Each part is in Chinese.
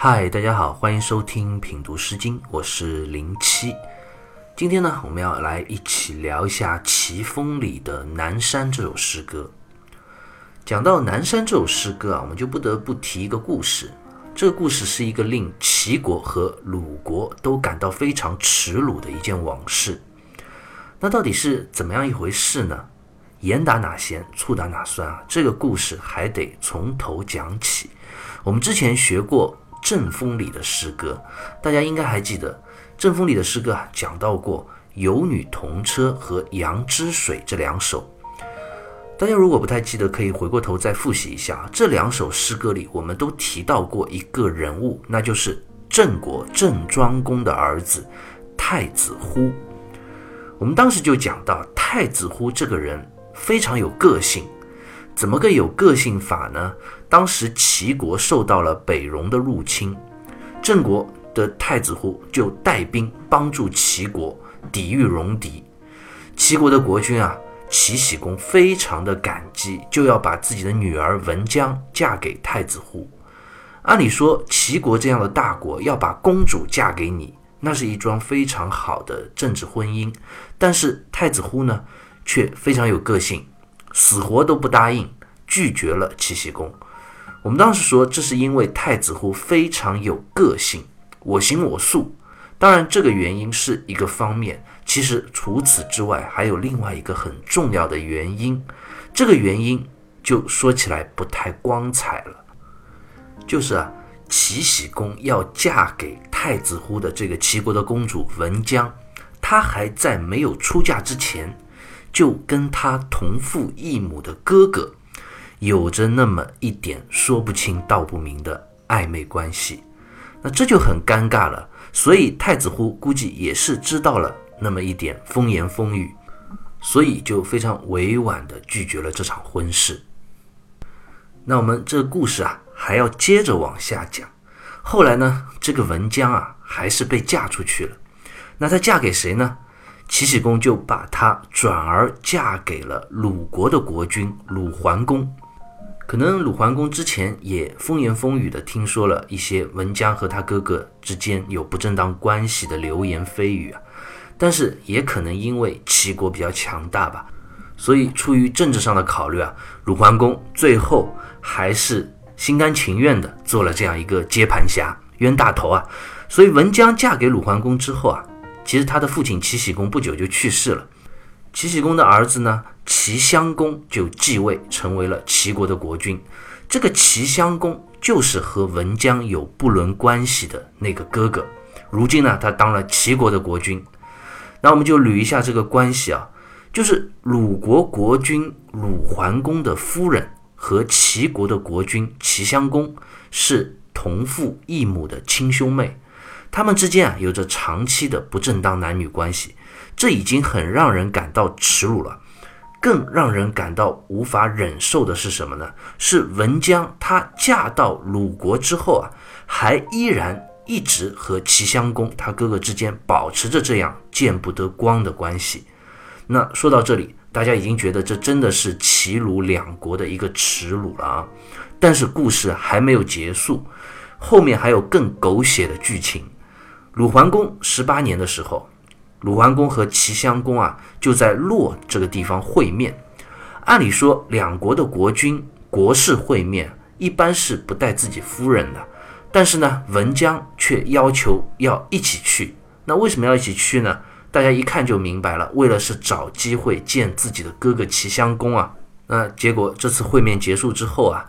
嗨，大家好，欢迎收听品读诗经，我是零七。今天呢，我们要来一起聊一下齐风里的《南山》这首诗歌。讲到《南山》这首诗歌啊，我们就不得不提一个故事。这个故事是一个令齐国和鲁国都感到非常耻辱的一件往事。那到底是怎么样一回事呢？盐打哪咸，醋打哪酸啊？这个故事还得从头讲起。我们之前学过。《正风》里的诗歌，大家应该还记得，《正风》里的诗歌啊，讲到过《有女同车》和《杨之水》这两首。大家如果不太记得，可以回过头再复习一下。这两首诗歌里，我们都提到过一个人物，那就是郑国郑庄公的儿子太子忽。我们当时就讲到，太子忽这个人非常有个性。怎么个有个性法呢？当时齐国受到了北戎的入侵，郑国的太子忽就带兵帮助齐国抵御戎狄。齐国的国君啊，齐僖公非常的感激，就要把自己的女儿文姜嫁给太子忽。按理说，齐国这样的大国要把公主嫁给你，那是一桩非常好的政治婚姻。但是太子忽呢，却非常有个性。死活都不答应，拒绝了齐僖公。我们当时说，这是因为太子忽非常有个性，我行我素。当然，这个原因是一个方面。其实除此之外，还有另外一个很重要的原因。这个原因就说起来不太光彩了，就是啊，齐僖公要嫁给太子忽的这个齐国的公主文姜，她还在没有出嫁之前。就跟他同父异母的哥哥，有着那么一点说不清道不明的暧昧关系，那这就很尴尬了。所以太子乎估计也是知道了那么一点风言风语，所以就非常委婉地拒绝了这场婚事。那我们这个故事啊，还要接着往下讲。后来呢，这个文姜啊，还是被嫁出去了。那她嫁给谁呢？齐僖公就把她转而嫁给了鲁国的国君鲁桓公。可能鲁桓公之前也风言风语的听说了一些文姜和他哥哥之间有不正当关系的流言蜚语啊，但是也可能因为齐国比较强大吧，所以出于政治上的考虑啊，鲁桓公最后还是心甘情愿的做了这样一个接盘侠、冤大头啊。所以文姜嫁给鲁桓公之后啊。其实他的父亲齐僖公不久就去世了，齐僖公的儿子呢齐襄公就继位成为了齐国的国君。这个齐襄公就是和文姜有不伦关系的那个哥哥。如今呢，他当了齐国的国君。那我们就捋一下这个关系啊，就是鲁国国君鲁桓公的夫人和齐国的国君齐襄公是同父异母的亲兄妹。他们之间啊有着长期的不正当男女关系，这已经很让人感到耻辱了。更让人感到无法忍受的是什么呢？是文姜她嫁到鲁国之后啊，还依然一直和齐襄公他哥哥之间保持着这样见不得光的关系。那说到这里，大家已经觉得这真的是齐鲁两国的一个耻辱了啊！但是故事还没有结束，后面还有更狗血的剧情。鲁桓公十八年的时候，鲁桓公和齐襄公啊就在洛这个地方会面。按理说，两国的国君、国事会面一般是不带自己夫人的，但是呢，文姜却要求要一起去。那为什么要一起去呢？大家一看就明白了，为了是找机会见自己的哥哥齐襄公啊。那结果这次会面结束之后啊，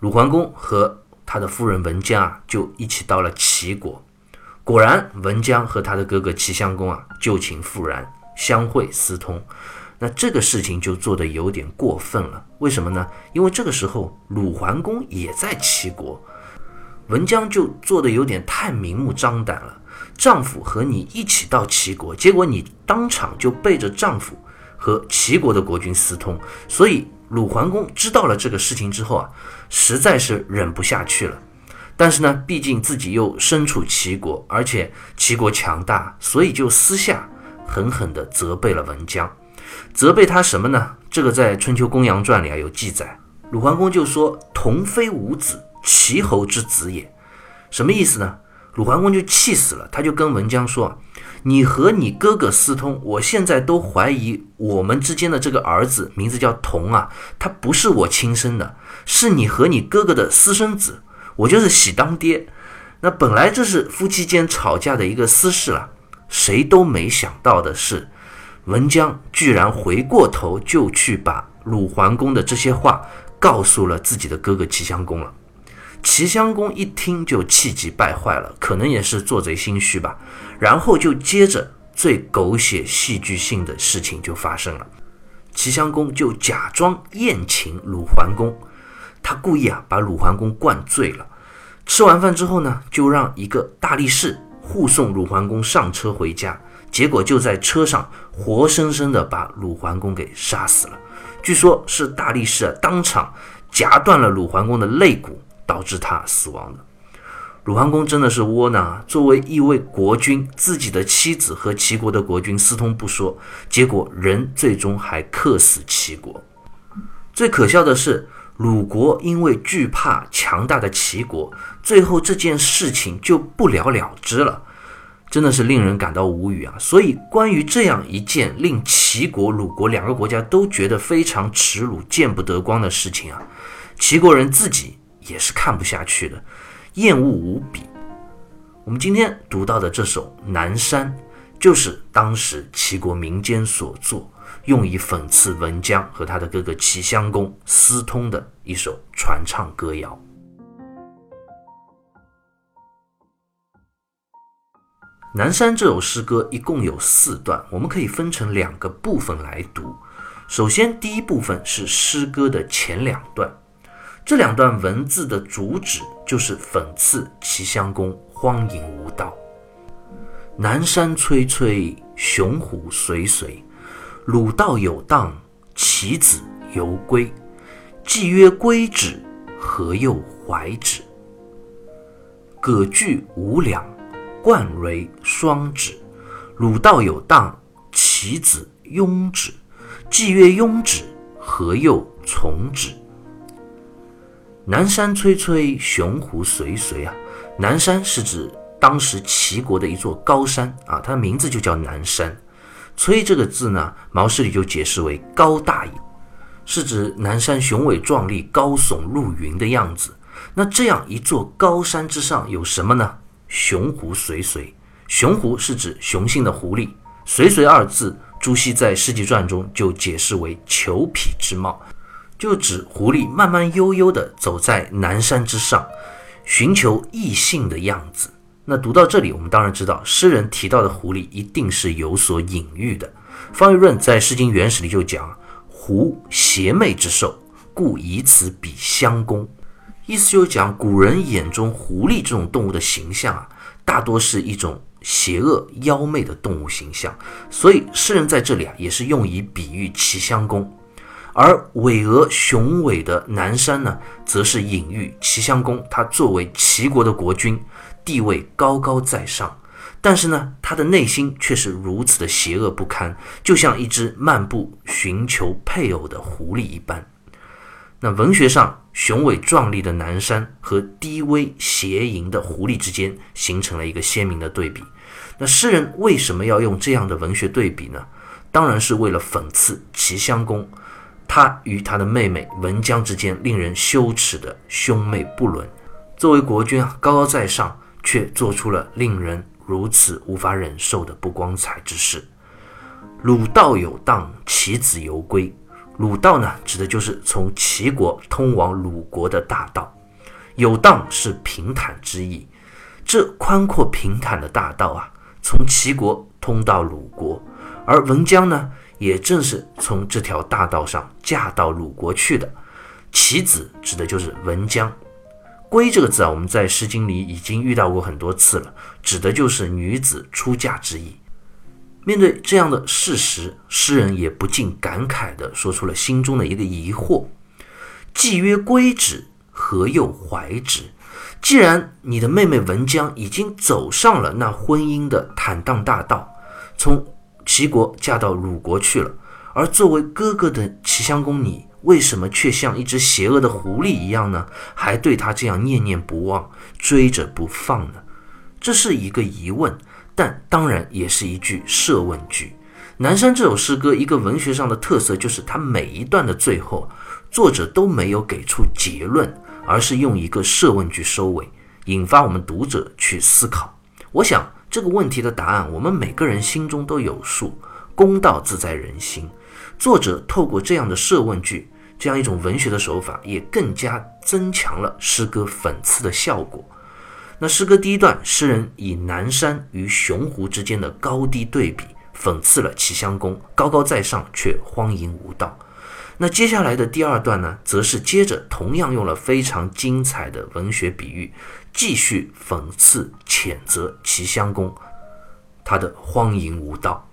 鲁桓公和他的夫人文姜啊就一起到了齐国。果然，文姜和他的哥哥齐襄公啊，旧情复燃，相会私通。那这个事情就做得有点过分了。为什么呢？因为这个时候鲁桓公也在齐国，文姜就做得有点太明目张胆了。丈夫和你一起到齐国，结果你当场就背着丈夫和齐国的国君私通。所以鲁桓公知道了这个事情之后啊，实在是忍不下去了。但是呢，毕竟自己又身处齐国，而且齐国强大，所以就私下狠狠地责备了文姜。责备他什么呢？这个在《春秋公羊传》里啊有记载。鲁桓公就说：“童非吾子，齐侯之子也。”什么意思呢？鲁桓公就气死了，他就跟文姜说：“你和你哥哥私通，我现在都怀疑我们之间的这个儿子名字叫童啊，他不是我亲生的，是你和你哥哥的私生子，我就是喜当爹。那本来这是夫妻间吵架的一个私事了，谁都没想到的是，文姜居然回过头就去把鲁桓公的这些话告诉了自己的哥哥齐襄公了。”齐襄公一听就气急败坏了，可能也是做贼心虚吧。然后就接着最狗血戏剧性的事情就发生了，齐襄公就假装宴请鲁桓公，他故意啊把鲁桓公灌醉了。吃完饭之后呢，就让一个大力士护送鲁桓公上车回家，结果就在车上活生生的把鲁桓公给杀死了。据说，是大力士啊当场夹断了鲁桓公的肋骨。导致他死亡的鲁桓公真的是窝囊啊。作为一位国君，自己的妻子和齐国的国君私通不说，结果人最终还克死齐国。最可笑的是，鲁国因为惧怕强大的齐国，最后这件事情就不了了之了，真的是令人感到无语啊！所以，关于这样一件令齐国、鲁国两个国家都觉得非常耻辱、见不得光的事情啊，齐国人自己。也是看不下去的，厌恶无比。我们今天读到的这首《南山》，就是当时齐国民间所作，用以讽刺文姜和他的哥哥齐襄公私通的一首传唱歌谣。《南山》这首诗歌一共有四段，我们可以分成两个部分来读。首先，第一部分是诗歌的前两段。这两段文字的主旨就是讽刺齐襄公荒淫无道。南山崔崔，雄虎随随，鲁道有荡，其子犹归。既曰归止，何又怀止？葛具无两，冠为双指。鲁道有荡，其子庸止。既曰庸止，何又从止？南山崔崔，熊狐随随啊！南山是指当时齐国的一座高山啊，它的名字就叫南山。崔这个字呢，毛诗里就解释为高大也，是指南山雄伟壮丽、高耸入云的样子。那这样一座高山之上有什么呢？熊狐随随，熊狐是指雄性的狐狸，随随二字，朱熹在《世纪传》中就解释为裘匹之貌。就指狐狸慢慢悠悠地走在南山之上，寻求异性的样子。那读到这里，我们当然知道，诗人提到的狐狸一定是有所隐喻的。方玉润在《诗经原始》里就讲：“狐邪魅之兽，故以此比襄公。”意思就是讲古人眼中狐狸这种动物的形象啊，大多是一种邪恶妖媚的动物形象。所以诗人在这里啊，也是用以比喻齐襄公。而巍峨雄伟的南山呢，则是隐喻齐襄公。他作为齐国的国君，地位高高在上，但是呢，他的内心却是如此的邪恶不堪，就像一只漫步寻求配偶的狐狸一般。那文学上雄伟壮丽的南山和低微邪淫的狐狸之间，形成了一个鲜明的对比。那诗人为什么要用这样的文学对比呢？当然是为了讽刺齐襄公。他与他的妹妹文姜之间令人羞耻的兄妹不伦，作为国君啊，高高在上，却做出了令人如此无法忍受的不光彩之事。鲁道有荡，其子犹归。鲁道呢，指的就是从齐国通往鲁国的大道。有荡是平坦之意，这宽阔平坦的大道啊，从齐国通到鲁国，而文姜呢？也正是从这条大道上嫁到鲁国去的，其子指的就是文姜。归这个字啊，我们在《诗经》里已经遇到过很多次了，指的就是女子出嫁之意。面对这样的事实，诗人也不禁感慨地说出了心中的一个疑惑：既曰归止，何又怀之？既然你的妹妹文姜已经走上了那婚姻的坦荡大道，从齐国嫁到鲁国去了，而作为哥哥的齐襄公，你为什么却像一只邪恶的狐狸一样呢？还对他这样念念不忘，追着不放呢？这是一个疑问，但当然也是一句设问句。南山这首诗歌一个文学上的特色，就是它每一段的最后，作者都没有给出结论，而是用一个设问句收尾，引发我们读者去思考。我想这个问题的答案，我们每个人心中都有数。公道自在人心。作者透过这样的设问句，这样一种文学的手法，也更加增强了诗歌讽刺的效果。那诗歌第一段，诗人以南山与雄湖之间的高低对比，讽刺了齐襄公高高在上却荒淫无道。那接下来的第二段呢，则是接着同样用了非常精彩的文学比喻，继续讽刺谴责齐襄公他的荒淫无道。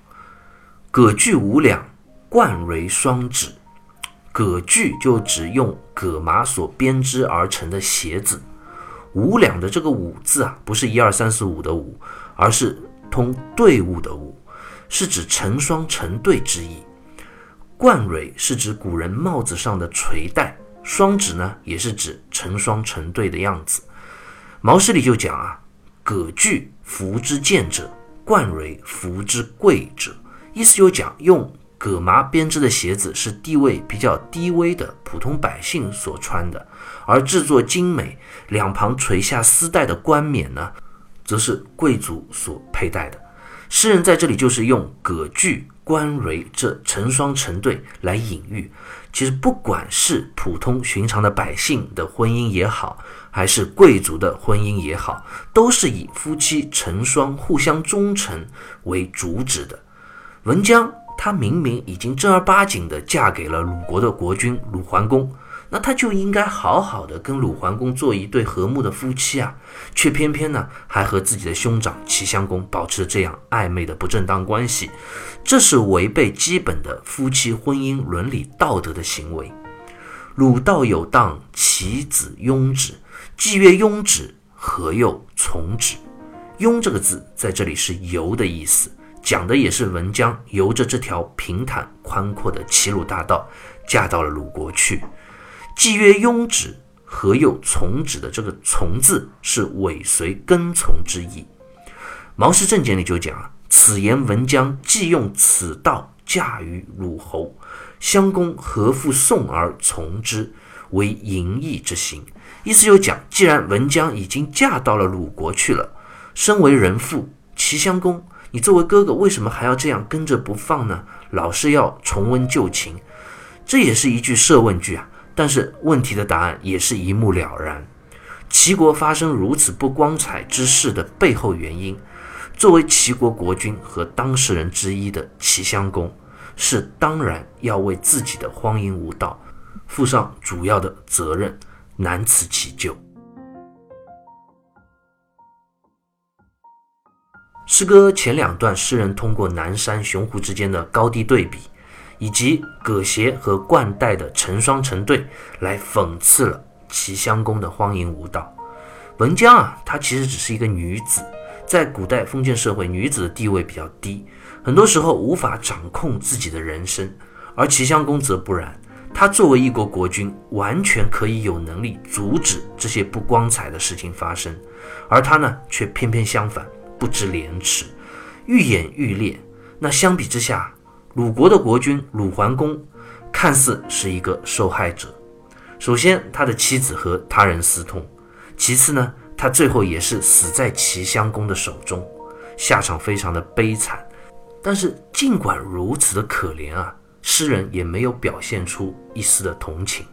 葛具五两。冠蕤双指，葛具就指用葛麻所编织而成的鞋子。五两的这个五字啊，不是一二三四五的五，而是通队伍的伍，是指成双成对之意。冠蕤是指古人帽子上的垂带，双指呢也是指成双成对的样子。毛诗里就讲啊，葛具服之贱者，冠蕤服之贵者，意思就讲用。葛麻编织的鞋子是地位比较低微的普通百姓所穿的，而制作精美、两旁垂下丝带的冠冕呢，则是贵族所佩戴的。诗人在这里就是用葛具、冠蕤这成双成对来隐喻。其实不管是普通寻常的百姓的婚姻也好，还是贵族的婚姻也好，都是以夫妻成双、互相忠诚为主旨的。文姜。她明明已经正儿八经地嫁给了鲁国的国君鲁桓公，那她就应该好好的跟鲁桓公做一对和睦的夫妻啊，却偏偏呢还和自己的兄长齐襄公保持这样暧昧的不正当关系，这是违背基本的夫妻婚姻伦理道德的行为。鲁道有当，其子庸止。既曰庸止，何又从止？庸这个字在这里是由的意思。讲的也是文姜由着这条平坦宽阔的齐鲁大道，嫁到了鲁国去。既曰庸止，何又从止的这个从字是尾随跟从之意。毛氏正解里就讲啊，此言文姜既用此道嫁于鲁侯，襄公何复送而从之，为淫逸之行。意思就讲，既然文姜已经嫁到了鲁国去了，身为人妇，齐襄公。你作为哥哥，为什么还要这样跟着不放呢？老是要重温旧情，这也是一句设问句啊。但是问题的答案也是一目了然。齐国发生如此不光彩之事的背后原因，作为齐国国君和当事人之一的齐襄公，是当然要为自己的荒淫无道负上主要的责任，难辞其咎。诗歌前两段，诗人通过南山雄湖之间的高低对比，以及葛鞋和冠带的成双成对，来讽刺了齐襄公的荒淫无道。文姜啊，她其实只是一个女子，在古代封建社会，女子的地位比较低，很多时候无法掌控自己的人生。而齐襄公则不然，他作为一国国君，完全可以有能力阻止这些不光彩的事情发生，而他呢，却偏偏相反。不知廉耻，愈演愈烈。那相比之下，鲁国的国君鲁桓公看似是一个受害者。首先，他的妻子和他人私通；其次呢，他最后也是死在齐襄公的手中，下场非常的悲惨。但是，尽管如此的可怜啊，诗人也没有表现出一丝的同情。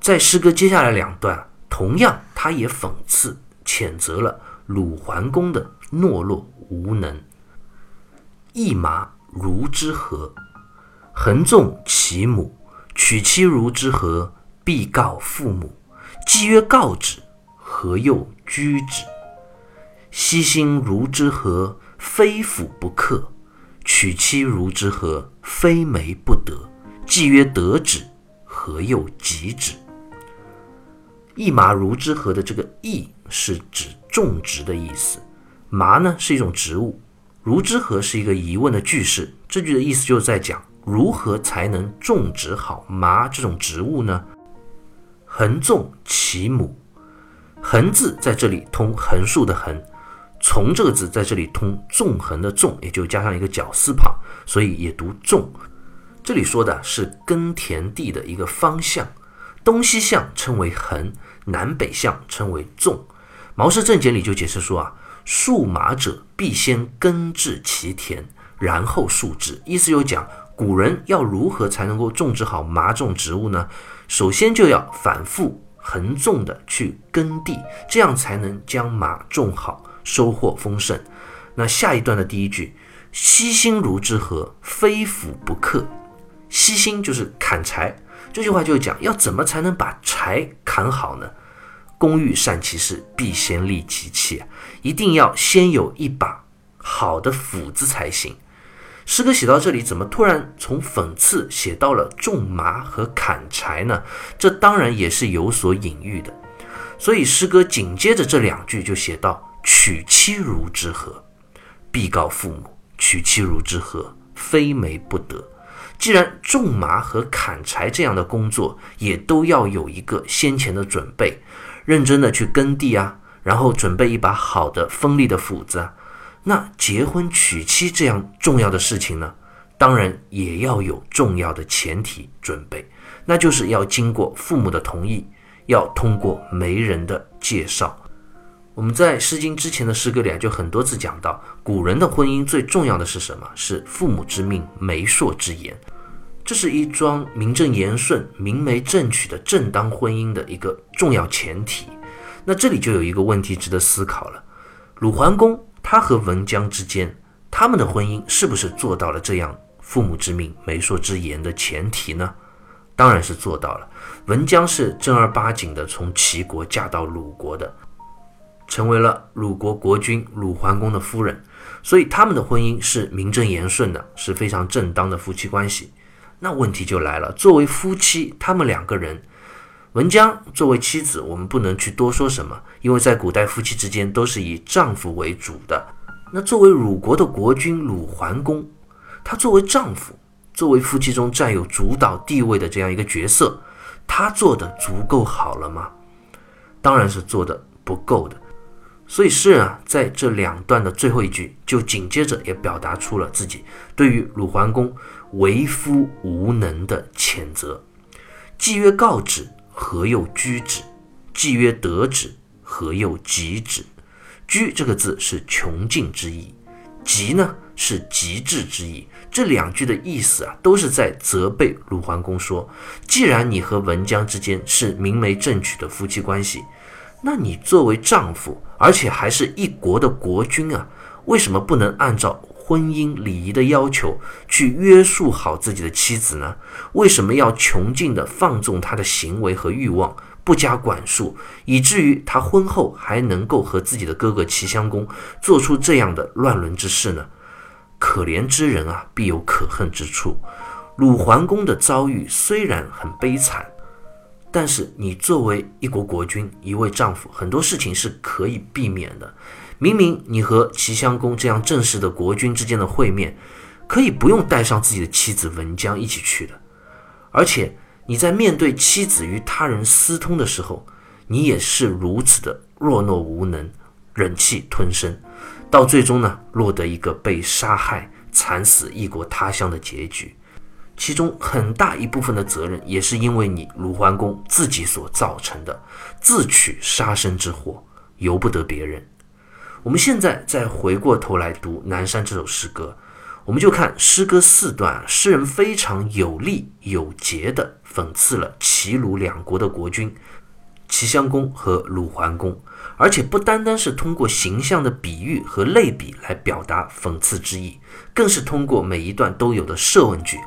在诗歌接下来两段，同样他也讽刺、谴责了鲁桓公的。懦弱无能，一马如之何？横纵其母，娶妻如之何？必告父母。既曰告之，何又居之？悉心如之何？非辅不克。娶妻如之何？非媒不得。既曰得之，何又及之？一马如之何的这个“一”是指种植的意思。麻呢是一种植物，如之何是一个疑问的句式。这句的意思就是在讲如何才能种植好麻这种植物呢？横纵其母，横字在这里通横竖的横，从这个字在这里通纵横的纵，也就加上一个绞丝旁，所以也读纵。这里说的是耕田地的一个方向，东西向称为横，南北向称为纵。《毛氏正解》里就解释说啊，树麻者必先耕治其田，然后树之。意思就讲古人要如何才能够种植好麻种植物呢？首先就要反复横纵的去耕地，这样才能将麻种好，收获丰盛。那下一段的第一句，悉心如之何，非斧不克。悉心就是砍柴，这句话就讲要怎么才能把柴砍好呢？工欲善其事，必先利其器，一定要先有一把好的斧子才行。诗歌写到这里，怎么突然从讽刺写到了种麻和砍柴呢？这当然也是有所隐喻的。所以诗歌紧接着这两句就写到：“娶妻如之何，必告父母；娶妻如之何，非媒不得。”既然种麻和砍柴这样的工作也都要有一个先前的准备，认真的去耕地啊，然后准备一把好的锋利的斧子啊，那结婚娶妻这样重要的事情呢，当然也要有重要的前提准备，那就是要经过父母的同意，要通过媒人的介绍。我们在《诗经》之前的诗歌里啊，就很多次讲到，古人的婚姻最重要的是什么？是父母之命，媒妁之言。这是一桩名正言顺、明媒正娶的正当婚姻的一个重要前提。那这里就有一个问题值得思考了：鲁桓公他和文姜之间，他们的婚姻是不是做到了这样“父母之命，媒妁之言”的前提呢？当然是做到了。文姜是正儿八经的从齐国嫁到鲁国的，成为了鲁国国君鲁桓公的夫人，所以他们的婚姻是名正言顺的，是非常正当的夫妻关系。那问题就来了，作为夫妻，他们两个人，文姜作为妻子，我们不能去多说什么，因为在古代夫妻之间都是以丈夫为主的。那作为鲁国的国君鲁桓公，他作为丈夫，作为夫妻中占有主导地位的这样一个角色，他做的足够好了吗？当然是做的不够的。所以诗人啊，在这两段的最后一句，就紧接着也表达出了自己对于鲁桓公为夫无能的谴责。既曰告之，何又居之？既曰得之，何又及之？居这个字是穷尽之意，及呢是极致之意。这两句的意思啊，都是在责备鲁桓公说：既然你和文姜之间是明媒正娶的夫妻关系。那你作为丈夫，而且还是一国的国君啊，为什么不能按照婚姻礼仪的要求去约束好自己的妻子呢？为什么要穷尽的放纵她的行为和欲望，不加管束，以至于她婚后还能够和自己的哥哥齐襄公做出这样的乱伦之事呢？可怜之人啊，必有可恨之处。鲁桓公的遭遇虽然很悲惨。但是你作为一国国君，一位丈夫，很多事情是可以避免的。明明你和齐襄公这样正式的国君之间的会面，可以不用带上自己的妻子文姜一起去的。而且你在面对妻子与他人私通的时候，你也是如此的弱懦无能，忍气吞声，到最终呢，落得一个被杀害、惨死异国他乡的结局。其中很大一部分的责任也是因为你鲁桓公自己所造成的，自取杀身之祸，由不得别人。我们现在再回过头来读《南山》这首诗歌，我们就看诗歌四段，诗人非常有力有节地讽刺了齐鲁两国的国君齐襄公和鲁桓公，而且不单单是通过形象的比喻和类比来表达讽刺之意，更是通过每一段都有的设问句。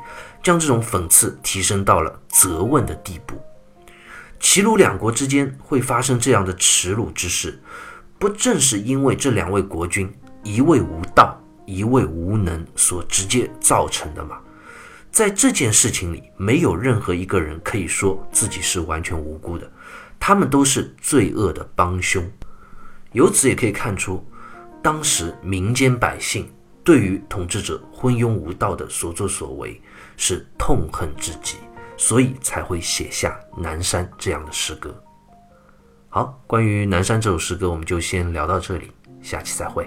将这种讽刺提升到了责问的地步。齐鲁两国之间会发生这样的耻辱之事，不正是因为这两位国君一位无道，一位无能所直接造成的吗？在这件事情里，没有任何一个人可以说自己是完全无辜的，他们都是罪恶的帮凶。由此也可以看出，当时民间百姓对于统治者昏庸无道的所作所为是痛恨至极，所以才会写下《南山》这样的诗歌。好，关于《南山》这首诗歌，我们就先聊到这里，下期再会。